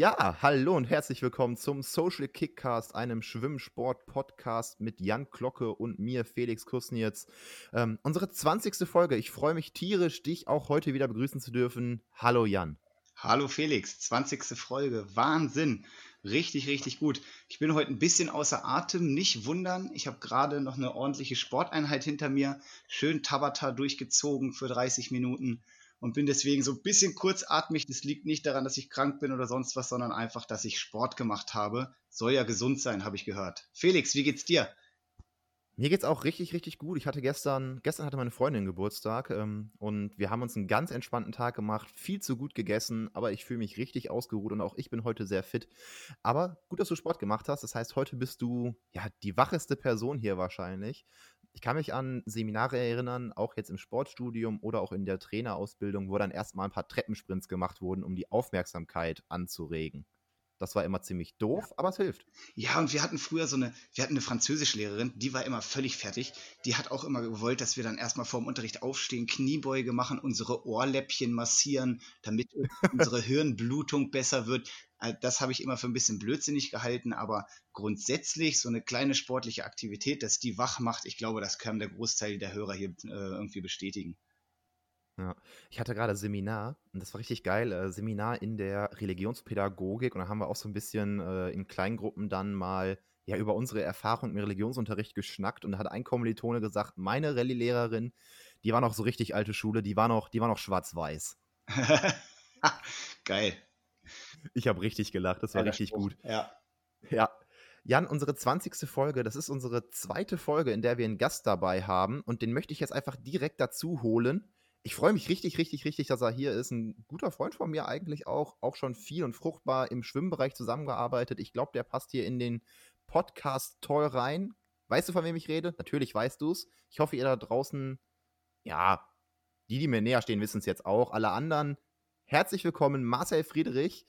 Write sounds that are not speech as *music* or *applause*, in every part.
Ja, hallo und herzlich willkommen zum Social Kickcast, einem Schwimmsport-Podcast mit Jan Glocke und mir, Felix Kusnitz. Ähm, unsere 20. Folge. Ich freue mich tierisch, dich auch heute wieder begrüßen zu dürfen. Hallo Jan. Hallo Felix, 20. Folge. Wahnsinn. Richtig, richtig gut. Ich bin heute ein bisschen außer Atem, nicht wundern. Ich habe gerade noch eine ordentliche Sporteinheit hinter mir, schön Tabata durchgezogen für 30 Minuten und bin deswegen so ein bisschen kurzatmig. Das liegt nicht daran, dass ich krank bin oder sonst was, sondern einfach, dass ich Sport gemacht habe. Soll ja gesund sein, habe ich gehört. Felix, wie geht's dir? Mir geht's auch richtig, richtig gut. Ich hatte gestern, gestern hatte meine Freundin Geburtstag ähm, und wir haben uns einen ganz entspannten Tag gemacht, viel zu gut gegessen, aber ich fühle mich richtig ausgeruht und auch ich bin heute sehr fit. Aber gut, dass du Sport gemacht hast. Das heißt, heute bist du ja die wacheste Person hier wahrscheinlich. Ich kann mich an Seminare erinnern, auch jetzt im Sportstudium oder auch in der Trainerausbildung, wo dann erstmal ein paar Treppensprints gemacht wurden, um die Aufmerksamkeit anzuregen. Das war immer ziemlich doof, aber es hilft. Ja, und wir hatten früher so eine, wir hatten eine Französischlehrerin, die war immer völlig fertig. Die hat auch immer gewollt, dass wir dann erstmal vor dem Unterricht aufstehen, Kniebeuge machen, unsere Ohrläppchen massieren, damit *laughs* unsere Hirnblutung besser wird. Äh, das habe ich immer für ein bisschen blödsinnig gehalten, aber grundsätzlich so eine kleine sportliche Aktivität, dass die wach macht, ich glaube, das kann der Großteil der Hörer hier äh, irgendwie bestätigen. Ja. Ich hatte gerade Seminar und das war richtig geil. Äh, Seminar in der Religionspädagogik und da haben wir auch so ein bisschen äh, in Kleingruppen dann mal ja über unsere Erfahrung im Religionsunterricht geschnackt und da hat ein Kommilitone gesagt, meine Rallye-Lehrerin, die war noch so richtig alte Schule, die war noch, die war noch schwarz-weiß. *laughs* geil. Ich habe richtig gelacht, das war ja, richtig Spruch. gut. Ja. Ja. Jan, unsere 20. Folge, das ist unsere zweite Folge, in der wir einen Gast dabei haben und den möchte ich jetzt einfach direkt dazu holen ich freue mich richtig, richtig, richtig, dass er hier ist. Ein guter Freund von mir eigentlich auch, auch schon viel und fruchtbar im Schwimmbereich zusammengearbeitet. Ich glaube, der passt hier in den Podcast toll rein. Weißt du, von wem ich rede? Natürlich weißt du es. Ich hoffe, ihr da draußen, ja, die, die mir näher stehen, wissen es jetzt auch. Alle anderen, herzlich willkommen, Marcel Friedrich,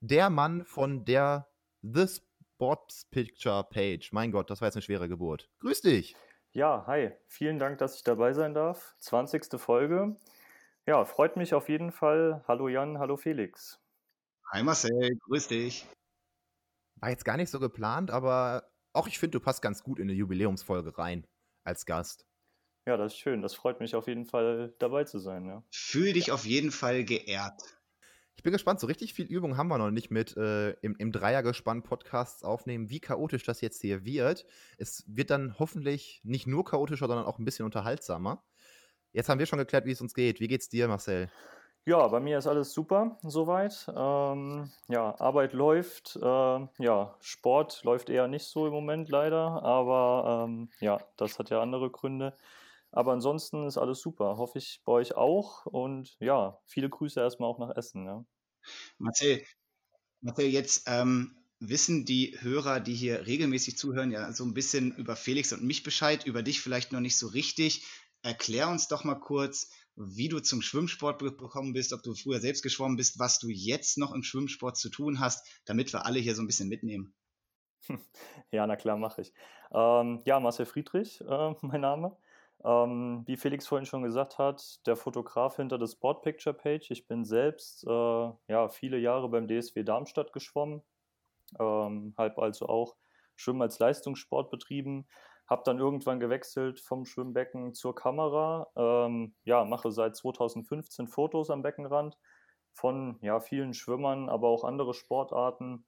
der Mann von der The Sports Picture Page. Mein Gott, das war jetzt eine schwere Geburt. Grüß dich. Ja, hi. Vielen Dank, dass ich dabei sein darf. 20. Folge. Ja, freut mich auf jeden Fall. Hallo Jan, hallo Felix. Hi Marcel, grüß dich. War jetzt gar nicht so geplant, aber auch ich finde, du passt ganz gut in eine Jubiläumsfolge rein als Gast. Ja, das ist schön. Das freut mich auf jeden Fall dabei zu sein. Ja. Fühl dich auf jeden Fall geehrt. Ich bin gespannt, so richtig viel Übung haben wir noch nicht mit äh, im, im Dreiergespann Podcasts aufnehmen, wie chaotisch das jetzt hier wird. Es wird dann hoffentlich nicht nur chaotischer, sondern auch ein bisschen unterhaltsamer. Jetzt haben wir schon geklärt, wie es uns geht. Wie geht's dir, Marcel? Ja, bei mir ist alles super soweit. Ähm, ja, Arbeit läuft. Äh, ja, Sport läuft eher nicht so im Moment leider, aber ähm, ja, das hat ja andere Gründe. Aber ansonsten ist alles super. Hoffe ich bei euch auch. Und ja, viele Grüße erstmal auch nach Essen. Ja. Marcel, Marcel, jetzt ähm, wissen die Hörer, die hier regelmäßig zuhören, ja so ein bisschen über Felix und mich Bescheid, über dich vielleicht noch nicht so richtig. Erklär uns doch mal kurz, wie du zum Schwimmsport gekommen bist, ob du früher selbst geschwommen bist, was du jetzt noch im Schwimmsport zu tun hast, damit wir alle hier so ein bisschen mitnehmen. *laughs* Ja, na klar, mache ich. Ähm, ja, Marcel Friedrich, äh, *laughs* mein Name. Ähm, wie Felix vorhin schon gesagt hat, der Fotograf hinter der Sport Picture Page. Ich bin selbst äh, ja, viele Jahre beim DSW Darmstadt geschwommen, ähm, halb also auch Schwimmen als Leistungssport betrieben, habe dann irgendwann gewechselt vom Schwimmbecken zur Kamera. Ähm, ja, mache seit 2015 Fotos am Beckenrand von ja, vielen Schwimmern, aber auch andere Sportarten.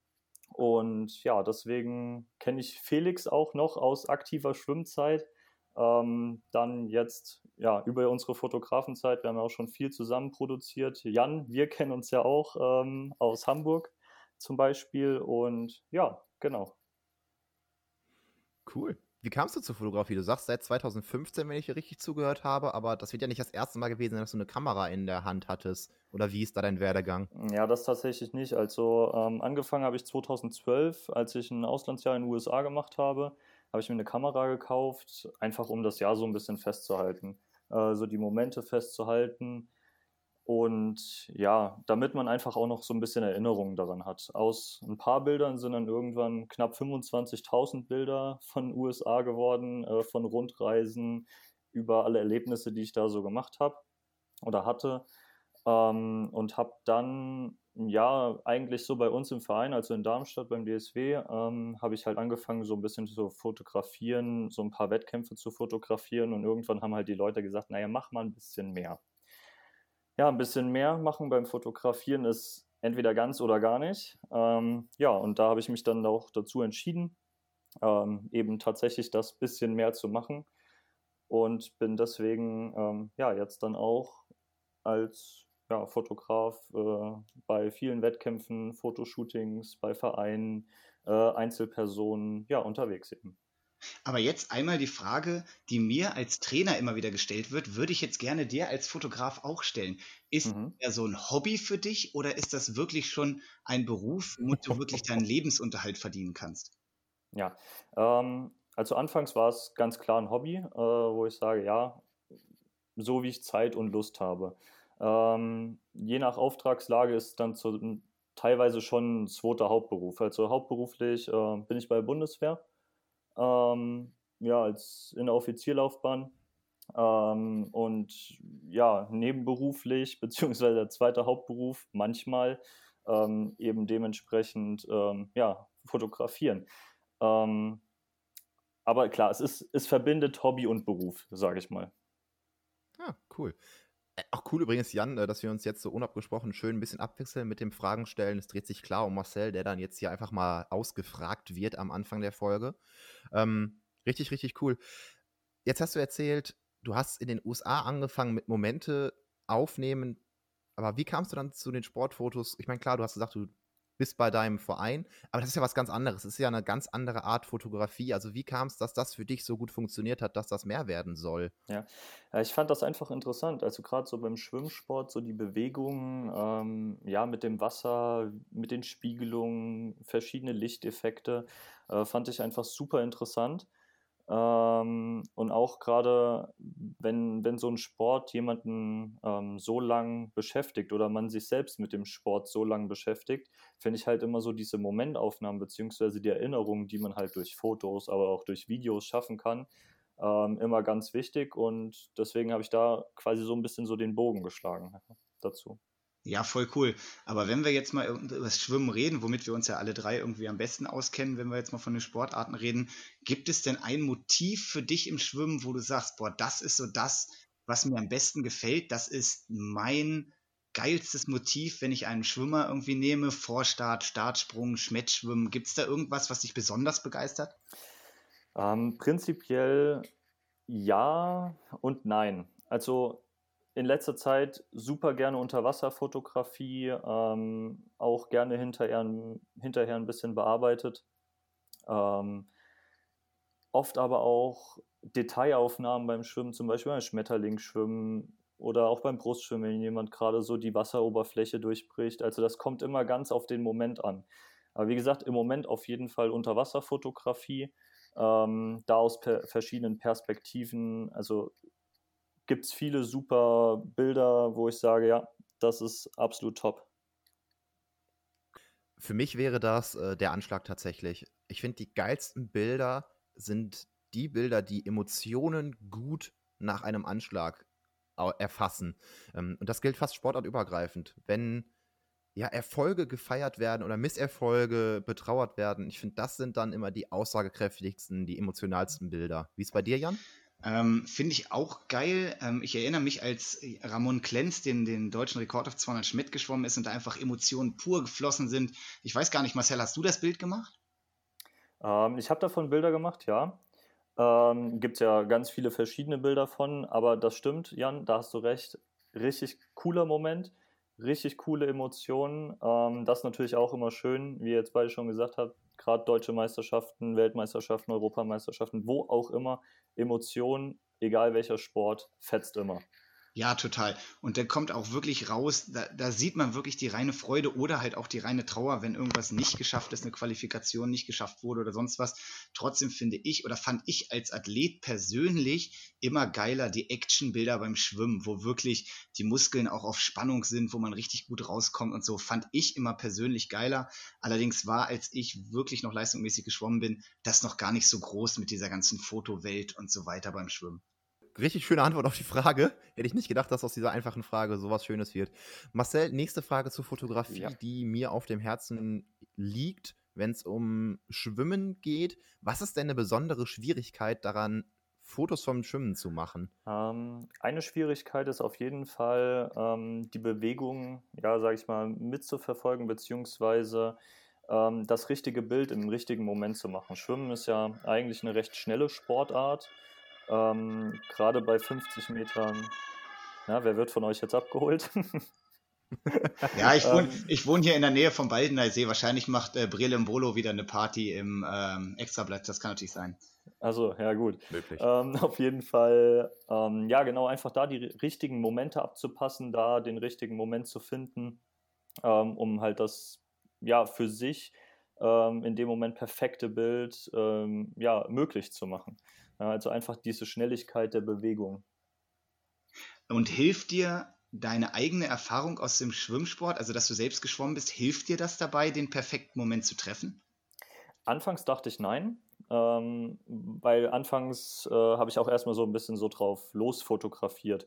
Und ja, deswegen kenne ich Felix auch noch aus aktiver Schwimmzeit ähm, dann jetzt ja über unsere Fotografenzeit, wir haben ja auch schon viel zusammen produziert. Jan, wir kennen uns ja auch ähm, aus Hamburg zum Beispiel und ja, genau. Cool. Wie kamst du zur Fotografie? Du sagst seit 2015, wenn ich hier richtig zugehört habe, aber das wird ja nicht das erste Mal gewesen sein, dass du eine Kamera in der Hand hattest. Oder wie ist da dein Werdegang? Ja, das tatsächlich nicht. Also ähm, angefangen habe ich 2012, als ich ein Auslandsjahr in den USA gemacht habe habe ich mir eine Kamera gekauft, einfach um das Jahr so ein bisschen festzuhalten, äh, so die Momente festzuhalten. Und ja, damit man einfach auch noch so ein bisschen Erinnerungen daran hat. Aus ein paar Bildern sind dann irgendwann knapp 25.000 Bilder von USA geworden, äh, von Rundreisen, über alle Erlebnisse, die ich da so gemacht habe oder hatte. Ähm, und habe dann ja, eigentlich so bei uns im Verein, also in Darmstadt beim DSW, ähm, habe ich halt angefangen, so ein bisschen zu fotografieren, so ein paar Wettkämpfe zu fotografieren und irgendwann haben halt die Leute gesagt, naja, mach mal ein bisschen mehr. Ja, ein bisschen mehr machen beim Fotografieren ist entweder ganz oder gar nicht. Ähm, ja, und da habe ich mich dann auch dazu entschieden, ähm, eben tatsächlich das bisschen mehr zu machen und bin deswegen ähm, ja jetzt dann auch als ja, Fotograf äh, bei vielen Wettkämpfen, Fotoshootings, bei Vereinen, äh, Einzelpersonen, ja, unterwegs eben. Aber jetzt einmal die Frage, die mir als Trainer immer wieder gestellt wird, würde ich jetzt gerne dir als Fotograf auch stellen. Ist mhm. er so ein Hobby für dich oder ist das wirklich schon ein Beruf, womit du wirklich deinen Lebensunterhalt verdienen kannst? Ja, ähm, also anfangs war es ganz klar ein Hobby, äh, wo ich sage, ja, so wie ich Zeit und Lust habe. Ähm, je nach Auftragslage ist dann zu, teilweise schon ein zweiter Hauptberuf. Also hauptberuflich äh, bin ich bei der Bundeswehr, ähm, ja, als in der Offizierlaufbahn. Ähm, und ja, nebenberuflich, *laughs* beziehungsweise der zweite Hauptberuf, manchmal ähm, eben dementsprechend ähm, ja, fotografieren. Ähm, aber klar, es, ist, es verbindet Hobby und Beruf, sage ich mal. Ah, cool. Äh, auch cool übrigens, Jan, äh, dass wir uns jetzt so unabgesprochen schön ein bisschen abwechseln mit dem Fragen stellen. Es dreht sich klar um Marcel, der dann jetzt hier einfach mal ausgefragt wird am Anfang der Folge. Ähm, richtig, richtig cool. Jetzt hast du erzählt, du hast in den USA angefangen mit Momente aufnehmen. Aber wie kamst du dann zu den Sportfotos? Ich meine, klar, du hast gesagt, du bist bei deinem Verein. Aber das ist ja was ganz anderes. Das ist ja eine ganz andere Art Fotografie. Also wie kam es, dass das für dich so gut funktioniert hat, dass das mehr werden soll? Ja, ich fand das einfach interessant. Also gerade so beim Schwimmsport, so die Bewegungen, ähm, ja, mit dem Wasser, mit den Spiegelungen, verschiedene Lichteffekte, äh, fand ich einfach super interessant. Ähm, und auch gerade, wenn, wenn so ein Sport jemanden ähm, so lang beschäftigt oder man sich selbst mit dem Sport so lang beschäftigt, finde ich halt immer so diese Momentaufnahmen beziehungsweise die Erinnerungen, die man halt durch Fotos, aber auch durch Videos schaffen kann, ähm, immer ganz wichtig. Und deswegen habe ich da quasi so ein bisschen so den Bogen geschlagen dazu. Ja, voll cool. Aber wenn wir jetzt mal über das Schwimmen reden, womit wir uns ja alle drei irgendwie am besten auskennen, wenn wir jetzt mal von den Sportarten reden, gibt es denn ein Motiv für dich im Schwimmen, wo du sagst, boah, das ist so das, was mir am besten gefällt, das ist mein geilstes Motiv, wenn ich einen Schwimmer irgendwie nehme, Vorstart, Startsprung, Schmettschwimmen, gibt es da irgendwas, was dich besonders begeistert? Ähm, prinzipiell ja und nein. Also in letzter Zeit super gerne Unterwasserfotografie, ähm, auch gerne hinterher, hinterher ein bisschen bearbeitet. Ähm, oft aber auch Detailaufnahmen beim Schwimmen, zum Beispiel beim Schmetterlingsschwimmen oder auch beim Brustschwimmen, wenn jemand gerade so die Wasseroberfläche durchbricht. Also das kommt immer ganz auf den Moment an. Aber wie gesagt, im Moment auf jeden Fall Unterwasserfotografie, ähm, da aus per verschiedenen Perspektiven, also gibt es viele super Bilder, wo ich sage, ja, das ist absolut top. Für mich wäre das äh, der Anschlag tatsächlich. Ich finde, die geilsten Bilder sind die Bilder, die Emotionen gut nach einem Anschlag erfassen. Ähm, und das gilt fast sportartübergreifend. Wenn ja, Erfolge gefeiert werden oder Misserfolge betrauert werden, ich finde, das sind dann immer die aussagekräftigsten, die emotionalsten Bilder. Wie ist es bei dir, Jan? Ähm, Finde ich auch geil. Ähm, ich erinnere mich, als Ramon Klenz den, den deutschen Rekord auf 200 Schmidt geschwommen ist und da einfach Emotionen pur geflossen sind. Ich weiß gar nicht, Marcel, hast du das Bild gemacht? Ähm, ich habe davon Bilder gemacht, ja. Ähm, Gibt ja ganz viele verschiedene Bilder von, aber das stimmt, Jan, da hast du recht. Richtig cooler Moment, richtig coole Emotionen. Ähm, das ist natürlich auch immer schön, wie ihr jetzt beide schon gesagt habt, gerade deutsche Meisterschaften, Weltmeisterschaften, Europameisterschaften, wo auch immer, Emotionen, egal welcher Sport, fetzt immer. Ja, total. Und der kommt auch wirklich raus, da, da, sieht man wirklich die reine Freude oder halt auch die reine Trauer, wenn irgendwas nicht geschafft ist, eine Qualifikation nicht geschafft wurde oder sonst was. Trotzdem finde ich oder fand ich als Athlet persönlich immer geiler die Actionbilder beim Schwimmen, wo wirklich die Muskeln auch auf Spannung sind, wo man richtig gut rauskommt und so, fand ich immer persönlich geiler. Allerdings war, als ich wirklich noch leistungsmäßig geschwommen bin, das noch gar nicht so groß mit dieser ganzen Fotowelt und so weiter beim Schwimmen. Richtig schöne Antwort auf die Frage. Hätte ich nicht gedacht, dass aus dieser einfachen Frage sowas Schönes wird. Marcel, nächste Frage zur Fotografie, ja. die mir auf dem Herzen liegt, wenn es um Schwimmen geht. Was ist denn eine besondere Schwierigkeit daran, Fotos vom Schwimmen zu machen? Ähm, eine Schwierigkeit ist auf jeden Fall, ähm, die Bewegung, ja, sag ich mal, mitzuverfolgen, beziehungsweise ähm, das richtige Bild im richtigen Moment zu machen. Schwimmen ist ja eigentlich eine recht schnelle Sportart. Ähm, Gerade bei 50 Metern. Ja, wer wird von euch jetzt abgeholt? *laughs* ja, ich wohne, ähm, ich wohne hier in der Nähe vom Baldener See. Wahrscheinlich macht äh, Mbolo wieder eine Party im ähm, Extrablatt. Das kann natürlich sein. Also, ja, gut. Ähm, *laughs* auf jeden Fall, ähm, ja, genau, einfach da die richtigen Momente abzupassen, da den richtigen Moment zu finden, ähm, um halt das, ja, für sich ähm, in dem Moment perfekte Bild, ähm, ja, möglich zu machen. Also einfach diese Schnelligkeit der Bewegung. Und hilft dir deine eigene Erfahrung aus dem Schwimmsport, also dass du selbst geschwommen bist, hilft dir das dabei, den perfekten Moment zu treffen? Anfangs dachte ich nein, ähm, weil anfangs äh, habe ich auch erstmal so ein bisschen so drauf losfotografiert.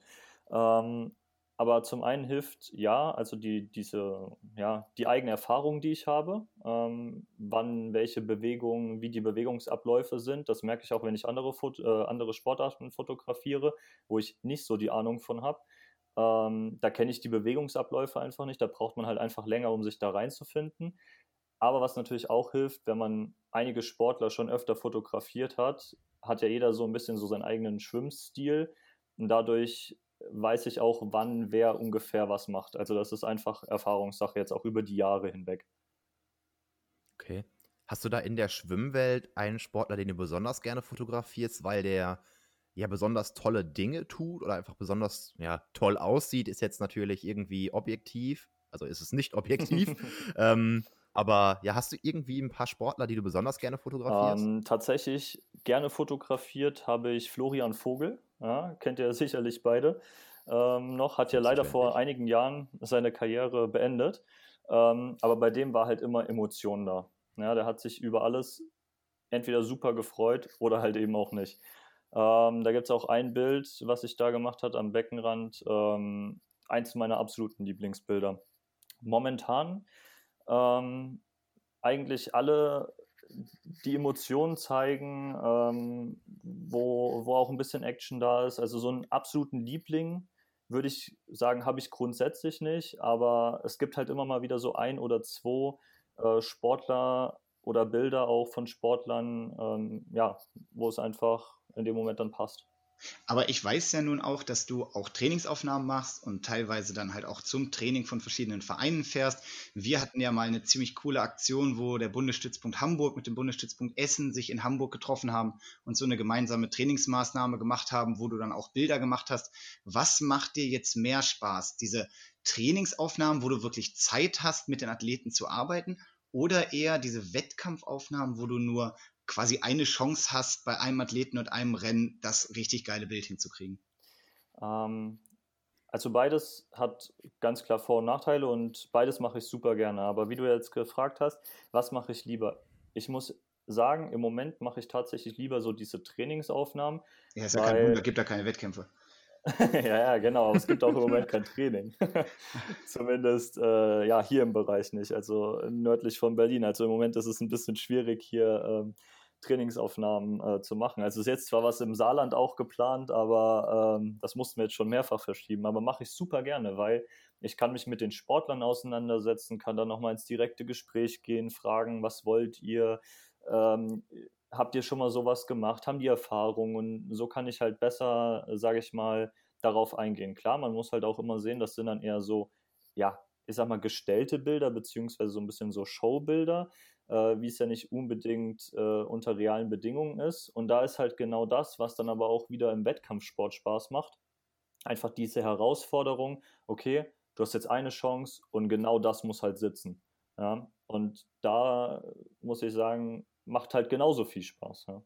Ähm, aber zum einen hilft ja, also die, diese, ja, die eigene Erfahrung, die ich habe, ähm, wann welche Bewegungen, wie die Bewegungsabläufe sind. Das merke ich auch, wenn ich andere, Foto, äh, andere Sportarten fotografiere, wo ich nicht so die Ahnung von habe. Ähm, da kenne ich die Bewegungsabläufe einfach nicht. Da braucht man halt einfach länger, um sich da reinzufinden. Aber was natürlich auch hilft, wenn man einige Sportler schon öfter fotografiert hat, hat ja jeder so ein bisschen so seinen eigenen Schwimmstil. Und dadurch weiß ich auch, wann wer ungefähr was macht. Also das ist einfach Erfahrungssache jetzt auch über die Jahre hinweg. Okay. Hast du da in der Schwimmwelt einen Sportler, den du besonders gerne fotografierst, weil der ja besonders tolle Dinge tut oder einfach besonders ja, toll aussieht, ist jetzt natürlich irgendwie objektiv. Also ist es nicht objektiv. *laughs* ähm, aber ja, hast du irgendwie ein paar Sportler, die du besonders gerne fotografierst? Ähm, tatsächlich gerne fotografiert habe ich Florian Vogel. Ja, kennt ihr *laughs* sicherlich beide. Ähm, noch hat ja leider vor einigen Jahren seine Karriere beendet. Ähm, aber bei dem war halt immer Emotion da. Ja, der hat sich über alles entweder super gefreut oder halt eben auch nicht. Ähm, da gibt es auch ein Bild, was sich da gemacht hat am Beckenrand. Ähm, eins meiner absoluten Lieblingsbilder. Momentan ähm, eigentlich alle die Emotionen zeigen, ähm, wo, wo auch ein bisschen Action da ist. Also so einen absoluten Liebling würde ich sagen, habe ich grundsätzlich nicht, aber es gibt halt immer mal wieder so ein oder zwei äh, Sportler oder Bilder auch von Sportlern, ähm, ja, wo es einfach in dem Moment dann passt. Aber ich weiß ja nun auch, dass du auch Trainingsaufnahmen machst und teilweise dann halt auch zum Training von verschiedenen Vereinen fährst. Wir hatten ja mal eine ziemlich coole Aktion, wo der Bundesstützpunkt Hamburg mit dem Bundesstützpunkt Essen sich in Hamburg getroffen haben und so eine gemeinsame Trainingsmaßnahme gemacht haben, wo du dann auch Bilder gemacht hast. Was macht dir jetzt mehr Spaß? Diese Trainingsaufnahmen, wo du wirklich Zeit hast, mit den Athleten zu arbeiten oder eher diese Wettkampfaufnahmen, wo du nur quasi eine Chance hast, bei einem Athleten und einem Rennen das richtig geile Bild hinzukriegen? Ähm, also beides hat ganz klar Vor- und Nachteile und beides mache ich super gerne. Aber wie du jetzt gefragt hast, was mache ich lieber? Ich muss sagen, im Moment mache ich tatsächlich lieber so diese Trainingsaufnahmen. Ja, ist ja kein Wunder, gibt da keine Wettkämpfe. *laughs* ja, ja, genau, aber es gibt auch im Moment kein Training. *laughs* Zumindest äh, ja, hier im Bereich nicht, also nördlich von Berlin. Also im Moment ist es ein bisschen schwierig, hier ähm, Trainingsaufnahmen äh, zu machen. Also ist jetzt zwar was im Saarland auch geplant, aber ähm, das mussten wir jetzt schon mehrfach verschieben. Aber mache ich super gerne, weil ich kann mich mit den Sportlern auseinandersetzen, kann dann nochmal ins direkte Gespräch gehen, fragen, was wollt ihr? Ähm, habt ihr schon mal sowas gemacht? Haben die Erfahrung? Und so kann ich halt besser, sage ich mal, darauf eingehen. Klar, man muss halt auch immer sehen, das sind dann eher so, ja, ich sag mal, gestellte Bilder, beziehungsweise so ein bisschen so Showbilder, äh, wie es ja nicht unbedingt äh, unter realen Bedingungen ist. Und da ist halt genau das, was dann aber auch wieder im Wettkampfsport Spaß macht. Einfach diese Herausforderung, okay, du hast jetzt eine Chance und genau das muss halt sitzen. Ja? Und da muss ich sagen, macht halt genauso viel Spaß. Ja.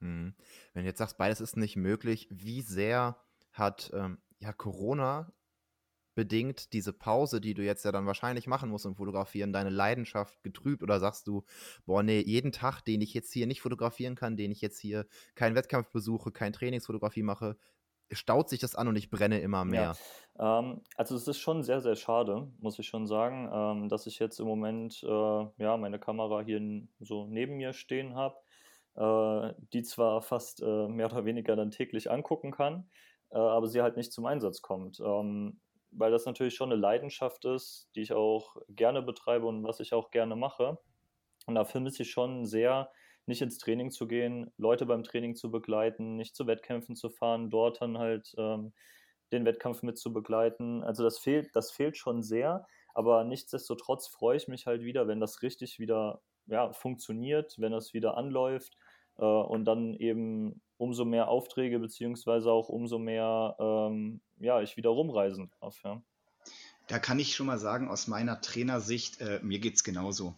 Mhm. Wenn du jetzt sagst, beides ist nicht möglich, wie sehr hat ähm, ja Corona bedingt diese Pause, die du jetzt ja dann wahrscheinlich machen musst im Fotografieren, deine Leidenschaft getrübt? Oder sagst du, boah, nee, jeden Tag, den ich jetzt hier nicht fotografieren kann, den ich jetzt hier keinen Wettkampf besuche, kein Trainingsfotografie mache, staut sich das an und ich brenne immer mehr? Ja, ähm, also es ist schon sehr, sehr schade, muss ich schon sagen, ähm, dass ich jetzt im Moment äh, ja, meine Kamera hier so neben mir stehen habe, äh, die zwar fast äh, mehr oder weniger dann täglich angucken kann, äh, aber sie halt nicht zum Einsatz kommt. Ähm, weil das natürlich schon eine Leidenschaft ist, die ich auch gerne betreibe und was ich auch gerne mache. Und da vermisse ich schon sehr, nicht ins Training zu gehen, Leute beim Training zu begleiten, nicht zu Wettkämpfen zu fahren, dort dann halt ähm, den Wettkampf mit zu begleiten. Also das fehlt, das fehlt schon sehr, aber nichtsdestotrotz freue ich mich halt wieder, wenn das richtig wieder ja, funktioniert, wenn das wieder anläuft äh, und dann eben umso mehr Aufträge beziehungsweise auch umso mehr ähm, ja, ich wieder rumreisen darf. Ja. Da kann ich schon mal sagen, aus meiner Trainersicht, äh, mir geht es genauso.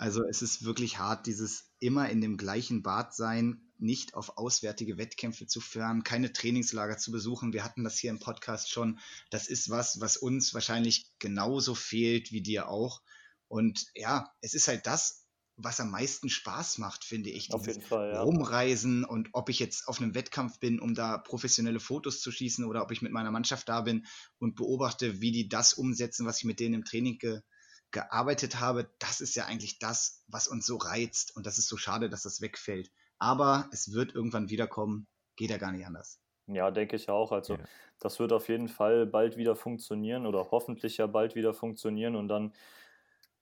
Also es ist wirklich hart, dieses immer in dem gleichen Bad sein, nicht auf auswärtige Wettkämpfe zu fahren, keine Trainingslager zu besuchen. Wir hatten das hier im Podcast schon. Das ist was, was uns wahrscheinlich genauso fehlt wie dir auch. Und ja, es ist halt das, was am meisten Spaß macht, finde ich. Auf jeden Fall, ja. Rumreisen und ob ich jetzt auf einem Wettkampf bin, um da professionelle Fotos zu schießen oder ob ich mit meiner Mannschaft da bin und beobachte, wie die das umsetzen, was ich mit denen im Training ge gearbeitet habe, das ist ja eigentlich das, was uns so reizt und das ist so schade, dass das wegfällt. Aber es wird irgendwann wiederkommen, geht ja gar nicht anders. Ja, denke ich auch. Also ja. das wird auf jeden Fall bald wieder funktionieren oder hoffentlich ja bald wieder funktionieren und dann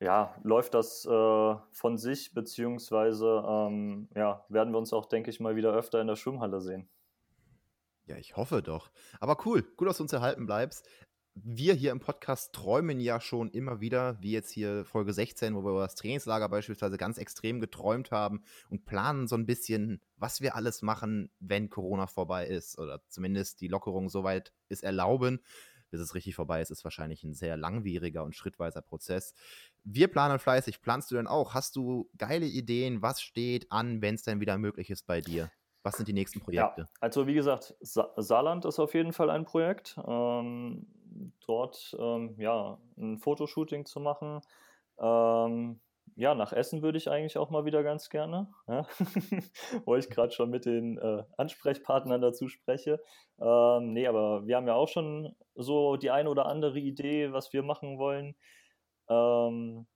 ja, läuft das äh, von sich, beziehungsweise ähm, ja, werden wir uns auch, denke ich mal, wieder öfter in der Schwimmhalle sehen. Ja, ich hoffe doch. Aber cool, gut, dass du uns erhalten bleibst. Wir hier im Podcast träumen ja schon immer wieder, wie jetzt hier Folge 16, wo wir über das Trainingslager beispielsweise ganz extrem geträumt haben und planen so ein bisschen, was wir alles machen, wenn Corona vorbei ist oder zumindest die Lockerung soweit es erlauben bis es richtig vorbei ist, ist wahrscheinlich ein sehr langwieriger und schrittweiser Prozess. Wir planen fleißig. Planst du denn auch? Hast du geile Ideen? Was steht an, wenn es denn wieder möglich ist bei dir? Was sind die nächsten Projekte? Ja, also wie gesagt, Sa Saarland ist auf jeden Fall ein Projekt. Ähm, dort ähm, ja, ein Fotoshooting zu machen. Ähm, ja, nach Essen würde ich eigentlich auch mal wieder ganz gerne, ja? *laughs* wo ich gerade schon mit den äh, Ansprechpartnern dazu spreche. Ähm, nee, aber wir haben ja auch schon so die eine oder andere Idee, was wir machen wollen. Ähm,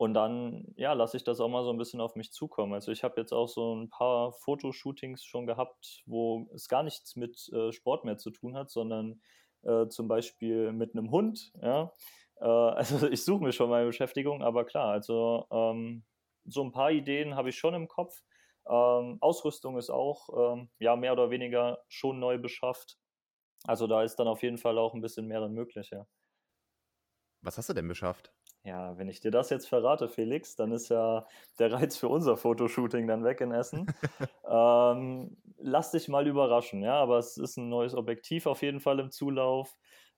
und dann, ja, lasse ich das auch mal so ein bisschen auf mich zukommen. Also ich habe jetzt auch so ein paar Fotoshootings schon gehabt, wo es gar nichts mit äh, Sport mehr zu tun hat, sondern äh, zum Beispiel mit einem Hund, ja. Äh, *laughs* also ich suche mir schon meine Beschäftigung, aber klar, also ähm, so ein paar Ideen habe ich schon im Kopf. Ähm, Ausrüstung ist auch ähm, ja mehr oder weniger schon neu beschafft. Also da ist dann auf jeden Fall auch ein bisschen mehr dann möglich, ja. Was hast du denn beschafft? Ja, wenn ich dir das jetzt verrate, Felix, dann ist ja der Reiz für unser Fotoshooting dann weg in Essen. *laughs* ähm, lass dich mal überraschen, ja, aber es ist ein neues Objektiv auf jeden Fall im Zulauf.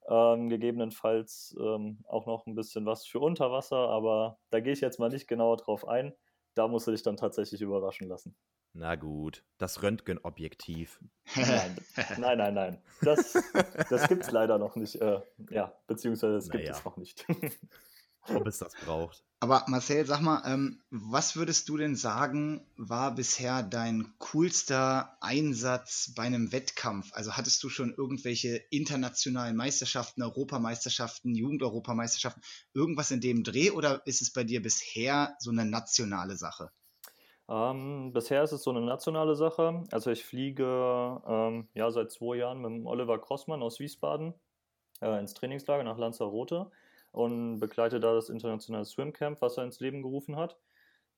Ähm, gegebenenfalls ähm, auch noch ein bisschen was für Unterwasser, aber da gehe ich jetzt mal nicht genauer drauf ein. Da musst du dich dann tatsächlich überraschen lassen. Na gut, das Röntgenobjektiv. Nein, *laughs* nein, nein, nein. Das, das gibt es leider noch nicht. Äh, ja, beziehungsweise es gibt naja. es noch nicht. Ob es das braucht. Aber Marcel, sag mal, ähm, was würdest du denn sagen, war bisher dein coolster Einsatz bei einem Wettkampf? Also hattest du schon irgendwelche internationalen Meisterschaften, Europameisterschaften, Jugendeuropameisterschaften, irgendwas in dem Dreh oder ist es bei dir bisher so eine nationale Sache? Ähm, bisher ist es so eine nationale Sache. Also ich fliege ähm, ja seit zwei Jahren mit dem Oliver Crossmann aus Wiesbaden äh, ins Trainingslager nach Lanzarote und begleite da das internationale Swimcamp, was er ins Leben gerufen hat.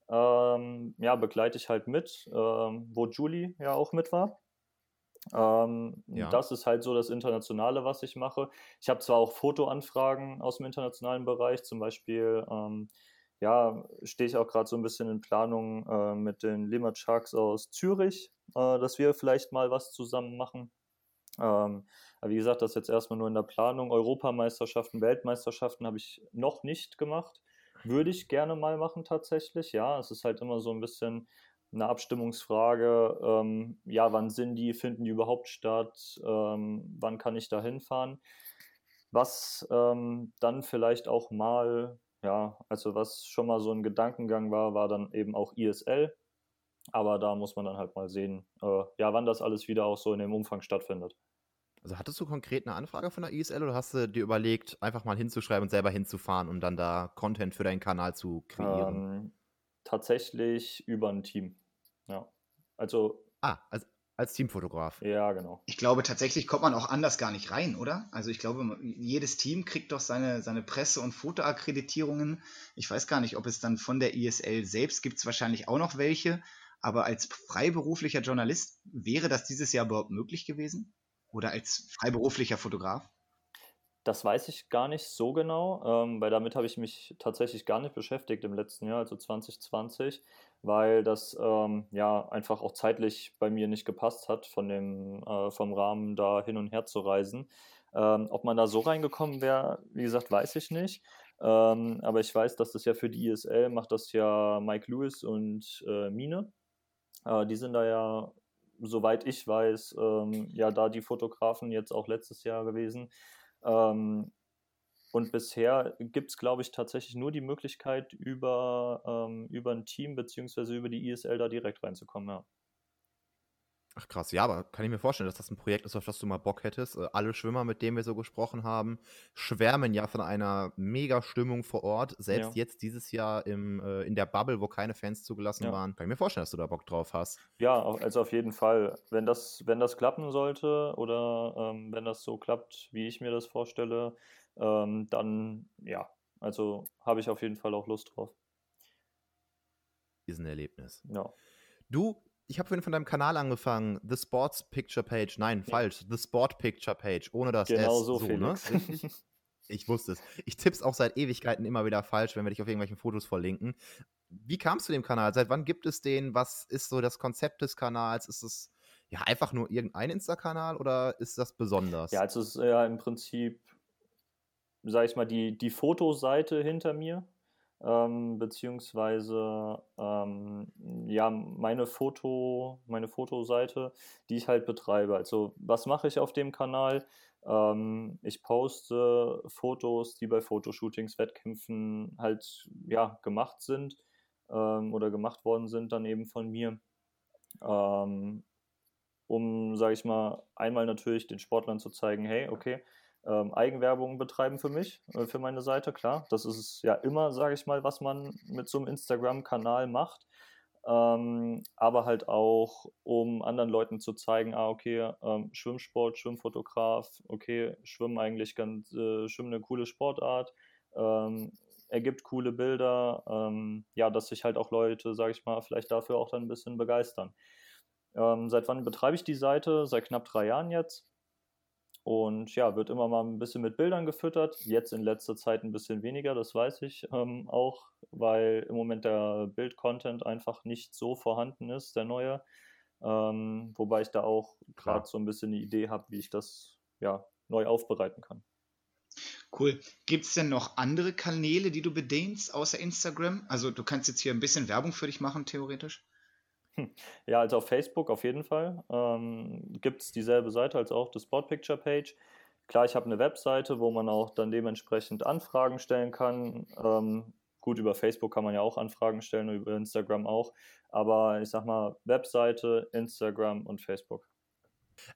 Ähm, ja, begleite ich halt mit, ähm, wo Julie ja auch mit war. Ähm, ja. Das ist halt so das Internationale, was ich mache. Ich habe zwar auch Fotoanfragen aus dem internationalen Bereich, zum Beispiel, ähm, ja, stehe ich auch gerade so ein bisschen in Planung äh, mit den Limit Sharks aus Zürich, äh, dass wir vielleicht mal was zusammen machen. Ähm, aber wie gesagt, das ist jetzt erstmal nur in der Planung. Europameisterschaften, Weltmeisterschaften habe ich noch nicht gemacht. Würde ich gerne mal machen tatsächlich. Ja, es ist halt immer so ein bisschen eine Abstimmungsfrage. Ähm, ja, wann sind die? Finden die überhaupt statt? Ähm, wann kann ich da hinfahren? Was ähm, dann vielleicht auch mal, ja, also was schon mal so ein Gedankengang war, war dann eben auch ISL. Aber da muss man dann halt mal sehen, äh, ja, wann das alles wieder auch so in dem Umfang stattfindet. Also hattest du konkret eine Anfrage von der ISL oder hast du dir überlegt, einfach mal hinzuschreiben und selber hinzufahren, um dann da Content für deinen Kanal zu kreieren? Ähm, tatsächlich über ein Team. Ja. Also. Ah, als, als Teamfotograf. Ja, genau. Ich glaube, tatsächlich kommt man auch anders gar nicht rein, oder? Also ich glaube, jedes Team kriegt doch seine, seine Presse- und Fotoakkreditierungen. Ich weiß gar nicht, ob es dann von der ISL selbst gibt es wahrscheinlich auch noch welche. Aber als freiberuflicher Journalist wäre das dieses Jahr überhaupt möglich gewesen? Oder als freiberuflicher Fotograf? Das weiß ich gar nicht so genau, ähm, weil damit habe ich mich tatsächlich gar nicht beschäftigt im letzten Jahr, also 2020, weil das ähm, ja einfach auch zeitlich bei mir nicht gepasst hat, von dem, äh, vom Rahmen da hin und her zu reisen. Ähm, ob man da so reingekommen wäre, wie gesagt, weiß ich nicht. Ähm, aber ich weiß, dass das ja für die ISL macht das ja Mike Lewis und äh, Mine. Äh, die sind da ja soweit ich weiß, ähm, ja da die Fotografen jetzt auch letztes Jahr gewesen. Ähm, und bisher gibt es, glaube ich, tatsächlich nur die Möglichkeit, über, ähm, über ein Team bzw. über die ISL da direkt reinzukommen, ja. Ach krass, ja, aber kann ich mir vorstellen, dass das ein Projekt ist, auf das du mal Bock hättest. Äh, alle Schwimmer, mit denen wir so gesprochen haben, schwärmen ja von einer mega Stimmung vor Ort. Selbst ja. jetzt dieses Jahr im, äh, in der Bubble, wo keine Fans zugelassen ja. waren. Kann ich mir vorstellen, dass du da Bock drauf hast. Ja, also auf jeden Fall. Wenn das, wenn das klappen sollte oder ähm, wenn das so klappt, wie ich mir das vorstelle, ähm, dann ja, also habe ich auf jeden Fall auch Lust drauf. Ist ein Erlebnis. Ja. Du ich habe vorhin von deinem Kanal angefangen, The Sports Picture Page. Nein, ja. falsch. The Sport Picture Page, ohne das genau S. so, so ne? *laughs* Ich wusste es. Ich tipp's auch seit Ewigkeiten immer wieder falsch, wenn wir dich auf irgendwelchen Fotos verlinken. Wie kamst du dem Kanal? Seit wann gibt es den? Was ist so das Konzept des Kanals? Ist es ja einfach nur irgendein Insta-Kanal oder ist das besonders? Ja, also es ist ja im Prinzip, sag ich mal, die, die Fotoseite hinter mir ähm, beziehungsweise ähm, ja, meine Foto, meine Fotoseite, die ich halt betreibe. Also was mache ich auf dem Kanal? Ähm, ich poste Fotos, die bei Fotoshootings, Wettkämpfen halt ja gemacht sind ähm, oder gemacht worden sind, dann eben von mir. Ähm, um, sage ich mal, einmal natürlich den Sportlern zu zeigen, hey, okay, ähm, Eigenwerbung betreiben für mich, äh, für meine Seite, klar. Das ist ja immer, sage ich mal, was man mit so einem Instagram-Kanal macht. Ähm, aber halt auch, um anderen Leuten zu zeigen, ah, okay, ähm, Schwimmsport, Schwimmfotograf, okay, Schwimmen eigentlich ganz, äh, Schwimmen eine coole Sportart, ähm, ergibt coole Bilder, ähm, ja, dass sich halt auch Leute, sage ich mal, vielleicht dafür auch dann ein bisschen begeistern. Ähm, seit wann betreibe ich die Seite? Seit knapp drei Jahren jetzt. Und ja, wird immer mal ein bisschen mit Bildern gefüttert. Jetzt in letzter Zeit ein bisschen weniger, das weiß ich ähm, auch, weil im Moment der Bild-Content einfach nicht so vorhanden ist, der neue. Ähm, wobei ich da auch gerade so ein bisschen eine Idee habe, wie ich das ja neu aufbereiten kann. Cool. Gibt es denn noch andere Kanäle, die du bedienst, außer Instagram? Also du kannst jetzt hier ein bisschen Werbung für dich machen, theoretisch. *laughs* Ja, also auf Facebook auf jeden Fall ähm, gibt es dieselbe Seite als auch die Sport Picture Page. Klar, ich habe eine Webseite, wo man auch dann dementsprechend Anfragen stellen kann. Ähm, gut, über Facebook kann man ja auch Anfragen stellen, über Instagram auch. Aber ich sag mal, Webseite, Instagram und Facebook.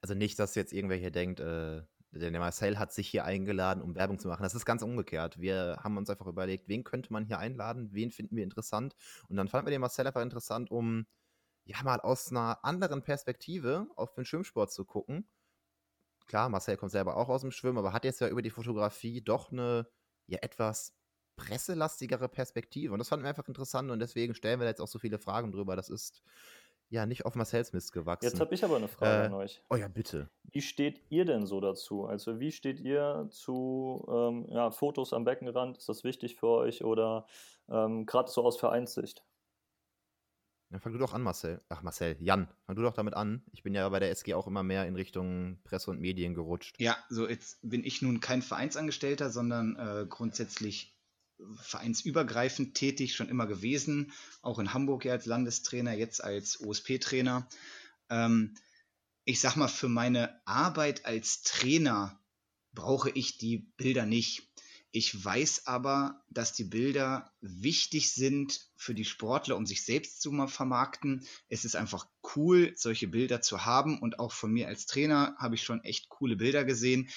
Also nicht, dass jetzt irgendwer hier denkt, äh, der Marcel hat sich hier eingeladen, um Werbung zu machen. Das ist ganz umgekehrt. Wir haben uns einfach überlegt, wen könnte man hier einladen, wen finden wir interessant. Und dann fanden wir den Marcel einfach interessant, um ja, mal aus einer anderen Perspektive auf den Schwimmsport zu gucken. Klar, Marcel kommt selber auch aus dem Schwimmen, aber hat jetzt ja über die Fotografie doch eine ja etwas presselastigere Perspektive. Und das fanden wir einfach interessant und deswegen stellen wir jetzt auch so viele Fragen drüber. Das ist ja nicht auf Marcells Mist gewachsen. Jetzt habe ich aber eine Frage äh, an euch. Oh ja, bitte. Wie steht ihr denn so dazu? Also wie steht ihr zu ähm, ja, Fotos am Beckenrand? Ist das wichtig für euch oder ähm, gerade so aus Vereinssicht? Ja, fang du doch an, Marcel. Ach, Marcel, Jan, fang du doch damit an. Ich bin ja bei der SG auch immer mehr in Richtung Presse und Medien gerutscht. Ja, so jetzt bin ich nun kein Vereinsangestellter, sondern äh, grundsätzlich vereinsübergreifend tätig, schon immer gewesen. Auch in Hamburg ja als Landestrainer, jetzt als OSP-Trainer. Ähm, ich sag mal, für meine Arbeit als Trainer brauche ich die Bilder nicht. Ich weiß aber, dass die Bilder wichtig sind für die Sportler, um sich selbst zu vermarkten. Es ist einfach cool, solche Bilder zu haben. Und auch von mir als Trainer habe ich schon echt coole Bilder gesehen.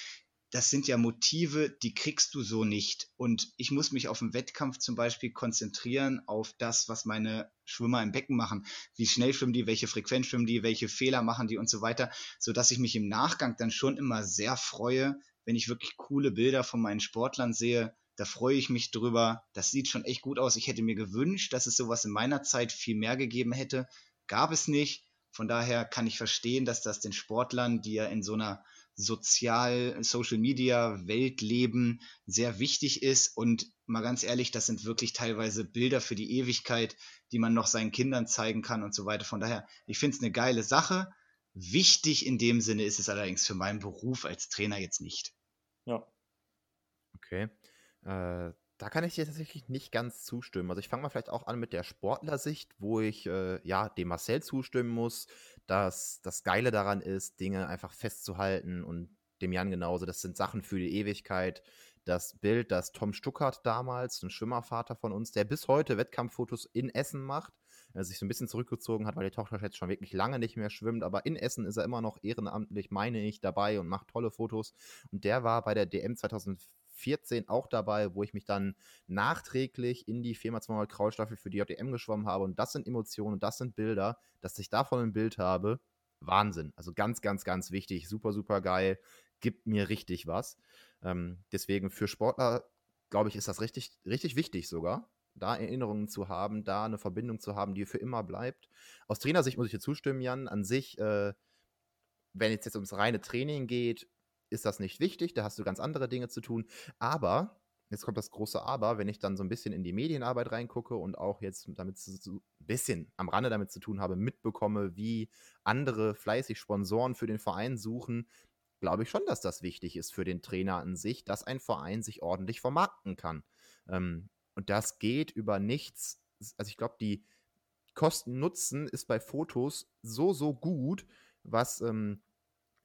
Das sind ja Motive, die kriegst du so nicht. Und ich muss mich auf den Wettkampf zum Beispiel konzentrieren auf das, was meine Schwimmer im Becken machen. Wie schnell schwimmen die, welche Frequenz schwimmen die, welche Fehler machen die und so weiter. Sodass ich mich im Nachgang dann schon immer sehr freue, wenn ich wirklich coole Bilder von meinen Sportlern sehe, da freue ich mich drüber. Das sieht schon echt gut aus. Ich hätte mir gewünscht, dass es sowas in meiner Zeit viel mehr gegeben hätte. Gab es nicht. Von daher kann ich verstehen, dass das den Sportlern, die ja in so einer sozial Social Media Welt leben, sehr wichtig ist und mal ganz ehrlich, das sind wirklich teilweise Bilder für die Ewigkeit, die man noch seinen Kindern zeigen kann und so weiter. Von daher, ich finde es eine geile Sache. Wichtig in dem Sinne ist es allerdings für meinen Beruf als Trainer jetzt nicht. Ja. Okay. Äh, da kann ich dir tatsächlich nicht ganz zustimmen. Also ich fange mal vielleicht auch an mit der Sportlersicht, wo ich äh, ja dem Marcel zustimmen muss, dass das Geile daran ist, Dinge einfach festzuhalten und dem Jan genauso. Das sind Sachen für die Ewigkeit. Das Bild, das Tom Stuckert damals, ein Schwimmervater von uns, der bis heute Wettkampffotos in Essen macht, er sich so ein bisschen zurückgezogen hat, weil die Tochter jetzt schon wirklich lange nicht mehr schwimmt. Aber in Essen ist er immer noch ehrenamtlich, meine ich, dabei und macht tolle Fotos. Und der war bei der DM 2014 auch dabei, wo ich mich dann nachträglich in die 4x200 Kraulstaffel für die JDM geschwommen habe. Und das sind Emotionen, das sind Bilder, dass ich davon ein Bild habe. Wahnsinn. Also ganz, ganz, ganz wichtig. Super, super geil. Gibt mir richtig was. Ähm, deswegen für Sportler, glaube ich, ist das richtig, richtig wichtig sogar da Erinnerungen zu haben, da eine Verbindung zu haben, die für immer bleibt. Aus Trainersicht muss ich dir zustimmen, Jan. An sich, äh, wenn es jetzt ums reine Training geht, ist das nicht wichtig. Da hast du ganz andere Dinge zu tun. Aber, jetzt kommt das große Aber, wenn ich dann so ein bisschen in die Medienarbeit reingucke und auch jetzt damit so ein bisschen am Rande damit zu tun habe, mitbekomme, wie andere fleißig Sponsoren für den Verein suchen, glaube ich schon, dass das wichtig ist für den Trainer an sich, dass ein Verein sich ordentlich vermarkten kann. Ähm, und das geht über nichts. Also ich glaube, die Kosten-Nutzen ist bei Fotos so, so gut, was, ähm,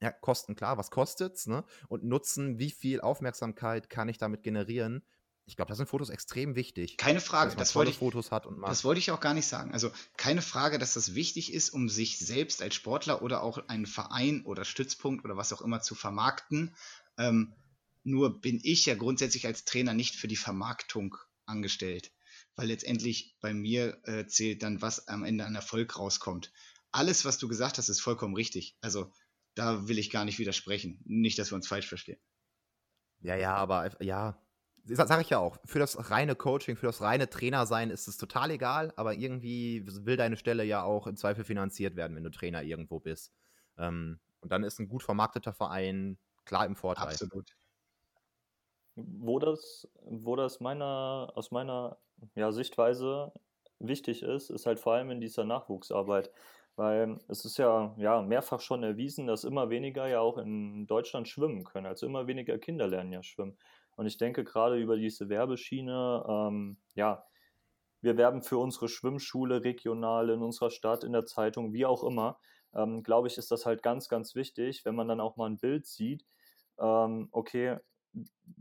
ja, Kosten, klar, was kostet's, ne? Und Nutzen, wie viel Aufmerksamkeit kann ich damit generieren? Ich glaube, da sind Fotos extrem wichtig. Keine Frage, das wollte, ich, Fotos hat und das wollte ich auch gar nicht sagen. Also keine Frage, dass das wichtig ist, um sich selbst als Sportler oder auch einen Verein oder Stützpunkt oder was auch immer zu vermarkten. Ähm, nur bin ich ja grundsätzlich als Trainer nicht für die Vermarktung angestellt. Weil letztendlich bei mir äh, zählt dann, was am Ende an Erfolg rauskommt. Alles, was du gesagt hast, ist vollkommen richtig. Also da will ich gar nicht widersprechen. Nicht, dass wir uns falsch verstehen. Ja, ja, aber ja, sage ich ja auch, für das reine Coaching, für das reine Trainersein ist es total egal, aber irgendwie will deine Stelle ja auch im Zweifel finanziert werden, wenn du Trainer irgendwo bist. Ähm, und dann ist ein gut vermarkteter Verein klar im Vorteil. Absolut. Wo das, wo das meiner, aus meiner ja, Sichtweise wichtig ist, ist halt vor allem in dieser Nachwuchsarbeit. Weil es ist ja, ja mehrfach schon erwiesen, dass immer weniger ja auch in Deutschland schwimmen können. Also immer weniger Kinder lernen ja schwimmen. Und ich denke gerade über diese Werbeschiene, ähm, ja, wir werben für unsere Schwimmschule regional in unserer Stadt, in der Zeitung, wie auch immer. Ähm, glaube ich, ist das halt ganz, ganz wichtig, wenn man dann auch mal ein Bild sieht. Ähm, okay,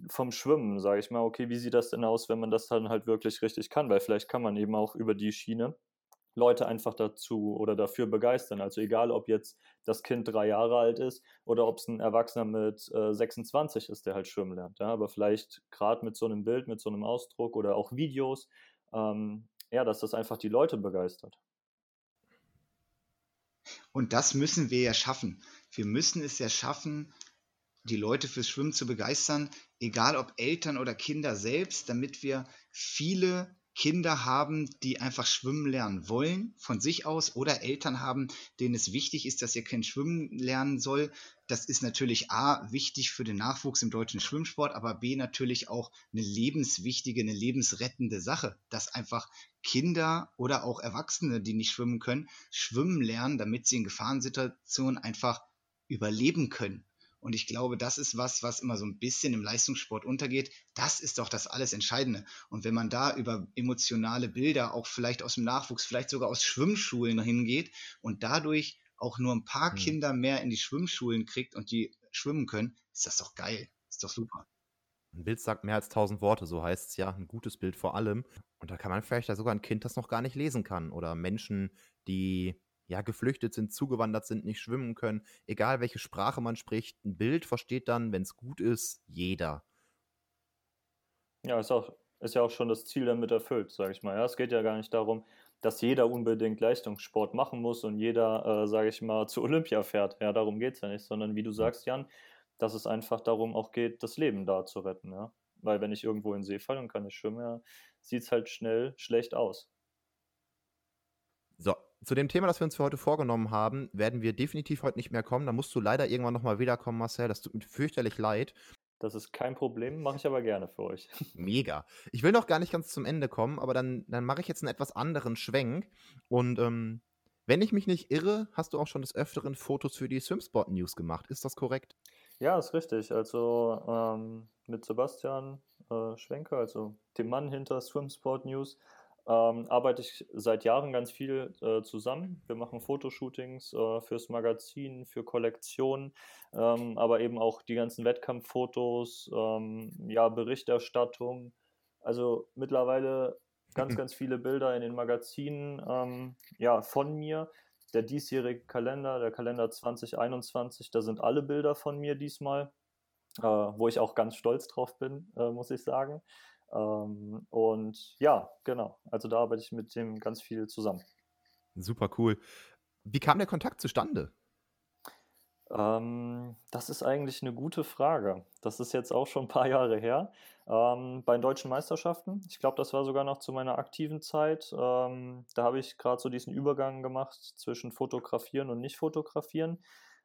vom Schwimmen, sage ich mal, okay, wie sieht das denn aus, wenn man das dann halt wirklich richtig kann? Weil vielleicht kann man eben auch über die Schiene Leute einfach dazu oder dafür begeistern. Also egal, ob jetzt das Kind drei Jahre alt ist oder ob es ein Erwachsener mit äh, 26 ist, der halt schwimmen lernt. Ja? Aber vielleicht gerade mit so einem Bild, mit so einem Ausdruck oder auch Videos, ähm, ja, dass das einfach die Leute begeistert. Und das müssen wir ja schaffen. Wir müssen es ja schaffen, die Leute fürs Schwimmen zu begeistern, egal ob Eltern oder Kinder selbst, damit wir viele Kinder haben, die einfach schwimmen lernen wollen von sich aus oder Eltern haben, denen es wichtig ist, dass ihr Kind schwimmen lernen soll. Das ist natürlich A, wichtig für den Nachwuchs im deutschen Schwimmsport, aber B, natürlich auch eine lebenswichtige, eine lebensrettende Sache, dass einfach Kinder oder auch Erwachsene, die nicht schwimmen können, schwimmen lernen, damit sie in Gefahrensituationen einfach überleben können. Und ich glaube, das ist was, was immer so ein bisschen im Leistungssport untergeht. Das ist doch das alles Entscheidende. Und wenn man da über emotionale Bilder, auch vielleicht aus dem Nachwuchs, vielleicht sogar aus Schwimmschulen hingeht und dadurch auch nur ein paar mhm. Kinder mehr in die Schwimmschulen kriegt und die schwimmen können, ist das doch geil. Ist doch super. Ein Bild sagt mehr als tausend Worte, so heißt es ja. Ein gutes Bild vor allem. Und da kann man vielleicht ja sogar ein Kind, das noch gar nicht lesen kann. Oder Menschen, die ja geflüchtet sind, zugewandert sind, nicht schwimmen können. Egal welche Sprache man spricht, ein Bild versteht dann, wenn es gut ist, jeder. Ja, ist, auch, ist ja auch schon das Ziel damit erfüllt, sage ich mal. Ja, es geht ja gar nicht darum, dass jeder unbedingt Leistungssport machen muss und jeder, äh, sage ich mal, zu Olympia fährt. Ja, darum geht es ja nicht, sondern wie du sagst, Jan, dass es einfach darum auch geht, das Leben da zu retten. Ja? Weil wenn ich irgendwo in den See falle und kann nicht schwimmen, ja, sieht es halt schnell schlecht aus. So, zu dem Thema, das wir uns für heute vorgenommen haben, werden wir definitiv heute nicht mehr kommen. Da musst du leider irgendwann nochmal wiederkommen, Marcel. Das tut mir fürchterlich leid. Das ist kein Problem, mache ich aber gerne für euch. *laughs* Mega. Ich will noch gar nicht ganz zum Ende kommen, aber dann, dann mache ich jetzt einen etwas anderen Schwenk. Und ähm, wenn ich mich nicht irre, hast du auch schon des Öfteren Fotos für die Swimsport News gemacht. Ist das korrekt? Ja, ist richtig. Also ähm, mit Sebastian äh, Schwenker, also dem Mann hinter Swimsport News, ähm, arbeite ich seit Jahren ganz viel äh, zusammen. Wir machen Fotoshootings äh, fürs Magazin, für Kollektionen, ähm, aber eben auch die ganzen Wettkampffotos, ähm, ja, Berichterstattung. Also mittlerweile ganz, ganz viele Bilder in den Magazinen ähm, ja, von mir. Der diesjährige Kalender, der Kalender 2021, da sind alle Bilder von mir diesmal, äh, wo ich auch ganz stolz drauf bin, äh, muss ich sagen. Ähm, und ja, genau. Also da arbeite ich mit dem ganz viel zusammen. Super cool. Wie kam der Kontakt zustande? Ähm, das ist eigentlich eine gute Frage. Das ist jetzt auch schon ein paar Jahre her. Ähm, bei den deutschen Meisterschaften, ich glaube, das war sogar noch zu meiner aktiven Zeit. Ähm, da habe ich gerade so diesen Übergang gemacht zwischen Fotografieren und nicht Fotografieren.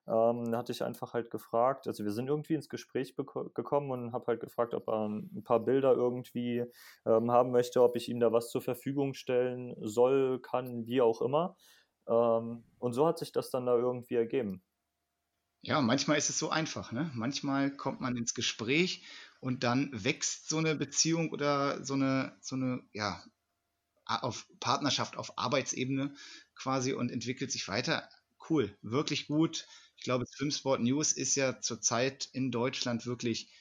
Ähm, hatte ich einfach halt gefragt, also wir sind irgendwie ins Gespräch gekommen und habe halt gefragt, ob er ein paar Bilder irgendwie ähm, haben möchte, ob ich ihm da was zur Verfügung stellen soll, kann, wie auch immer. Ähm, und so hat sich das dann da irgendwie ergeben. Ja, manchmal ist es so einfach, ne? Manchmal kommt man ins Gespräch und dann wächst so eine Beziehung oder so eine, so eine, ja, auf Partnerschaft auf Arbeitsebene quasi und entwickelt sich weiter. Cool, wirklich gut. Ich glaube, Swimsport News ist ja zurzeit in Deutschland wirklich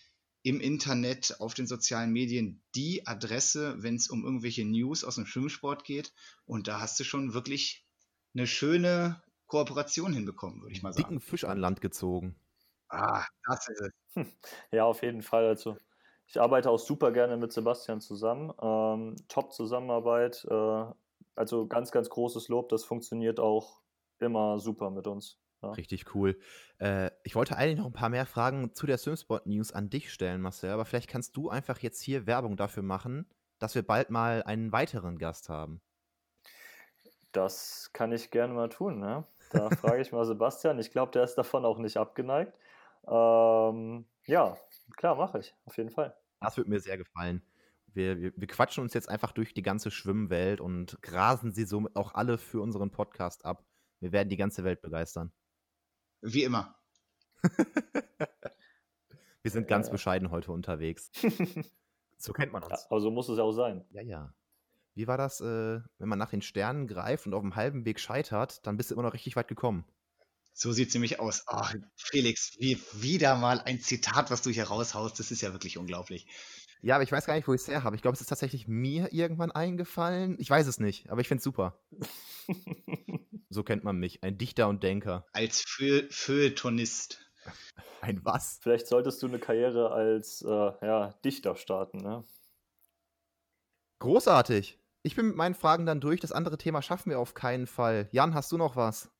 im Internet, auf den sozialen Medien die Adresse, wenn es um irgendwelche News aus dem Schwimmsport geht. Und da hast du schon wirklich eine schöne Kooperation hinbekommen, würde ich mal sagen. Dicken Fisch an Land gezogen. Ah, das ist es. Ja, auf jeden Fall. Also ich arbeite auch super gerne mit Sebastian zusammen. Ähm, top Zusammenarbeit. Äh, also ganz, ganz großes Lob. Das funktioniert auch immer super mit uns. Ja. Richtig cool. Äh, ich wollte eigentlich noch ein paar mehr Fragen zu der Swimsport News an dich stellen, Marcel, aber vielleicht kannst du einfach jetzt hier Werbung dafür machen, dass wir bald mal einen weiteren Gast haben. Das kann ich gerne mal tun. Ne? Da frage ich mal Sebastian. Ich glaube, der ist davon auch nicht abgeneigt. Ähm, ja, klar, mache ich. Auf jeden Fall. Das würde mir sehr gefallen. Wir, wir, wir, quatschen uns jetzt einfach durch die ganze Schwimmwelt und grasen sie somit auch alle für unseren Podcast ab. Wir werden die ganze Welt begeistern. Wie immer. *laughs* Wir sind ganz bescheiden heute unterwegs. *laughs* so kennt man uns. Ja, aber so muss es auch sein. Ja, ja. Wie war das, äh, wenn man nach den Sternen greift und auf dem halben Weg scheitert, dann bist du immer noch richtig weit gekommen. So sieht es nämlich aus. Ach, Felix, wie, wieder mal ein Zitat, was du hier raushaust. Das ist ja wirklich unglaublich. Ja, aber ich weiß gar nicht, wo ich es her habe. Ich glaube, es ist tatsächlich mir irgendwann eingefallen. Ich weiß es nicht, aber ich finde es super. *laughs* so kennt man mich. Ein Dichter und Denker. Als Feuilletonist. Ein was? Vielleicht solltest du eine Karriere als äh, ja, Dichter starten, ne? Großartig. Ich bin mit meinen Fragen dann durch. Das andere Thema schaffen wir auf keinen Fall. Jan, hast du noch was?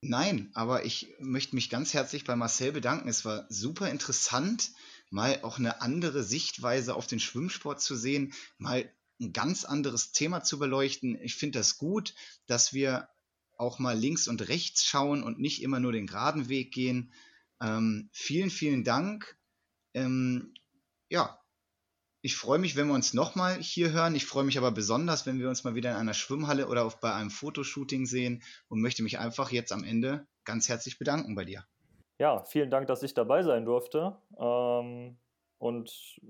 Nein, aber ich möchte mich ganz herzlich bei Marcel bedanken. Es war super interessant mal auch eine andere Sichtweise auf den Schwimmsport zu sehen, mal ein ganz anderes Thema zu beleuchten. Ich finde das gut, dass wir auch mal links und rechts schauen und nicht immer nur den geraden Weg gehen. Ähm, vielen, vielen Dank. Ähm, ja, ich freue mich, wenn wir uns nochmal hier hören. Ich freue mich aber besonders, wenn wir uns mal wieder in einer Schwimmhalle oder bei einem Fotoshooting sehen und möchte mich einfach jetzt am Ende ganz herzlich bedanken bei dir ja, vielen Dank, dass ich dabei sein durfte. Ähm, und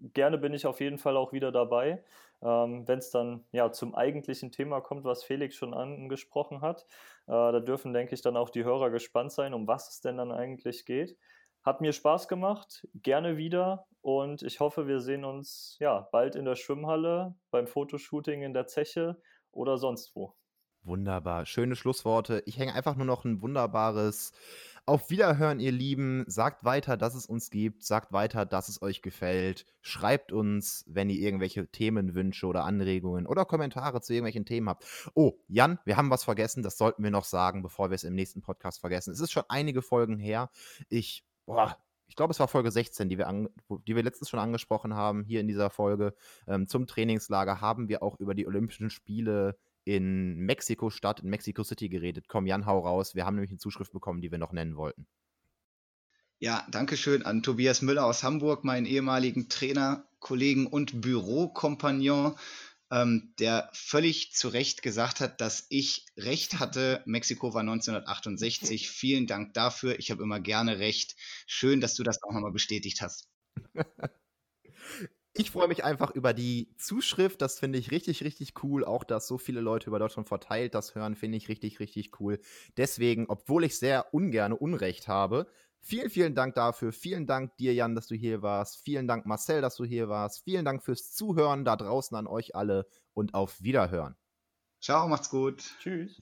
gerne bin ich auf jeden Fall auch wieder dabei, ähm, wenn es dann ja zum eigentlichen Thema kommt, was Felix schon angesprochen hat. Äh, da dürfen, denke ich, dann auch die Hörer gespannt sein, um was es denn dann eigentlich geht. hat mir Spaß gemacht, gerne wieder und ich hoffe, wir sehen uns ja bald in der Schwimmhalle, beim Fotoshooting in der Zeche oder sonst wo. Wunderbar, schöne Schlussworte. Ich hänge einfach nur noch ein wunderbares auf Wiederhören, ihr Lieben. Sagt weiter, dass es uns gibt. Sagt weiter, dass es euch gefällt. Schreibt uns, wenn ihr irgendwelche Themenwünsche oder Anregungen oder Kommentare zu irgendwelchen Themen habt. Oh, Jan, wir haben was vergessen. Das sollten wir noch sagen, bevor wir es im nächsten Podcast vergessen. Es ist schon einige Folgen her. Ich, boah, ich glaube, es war Folge 16, die wir, an, die wir letztens schon angesprochen haben, hier in dieser Folge. Ähm, zum Trainingslager haben wir auch über die Olympischen Spiele in Mexiko-Stadt, in Mexico City geredet. Komm, Jan, hau raus. Wir haben nämlich eine Zuschrift bekommen, die wir noch nennen wollten. Ja, danke schön an Tobias Müller aus Hamburg, meinen ehemaligen Trainer, Kollegen und Bürokompagnon, ähm, der völlig zu Recht gesagt hat, dass ich recht hatte. Mexiko war 1968. Vielen Dank dafür. Ich habe immer gerne recht. Schön, dass du das auch nochmal bestätigt hast. *laughs* Ich freue mich einfach über die Zuschrift. Das finde ich richtig, richtig cool. Auch, dass so viele Leute über Deutschland verteilt das hören, finde ich richtig, richtig cool. Deswegen, obwohl ich sehr ungern Unrecht habe, vielen, vielen Dank dafür. Vielen Dank dir, Jan, dass du hier warst. Vielen Dank, Marcel, dass du hier warst. Vielen Dank fürs Zuhören da draußen an euch alle und auf Wiederhören. Ciao, macht's gut. Tschüss.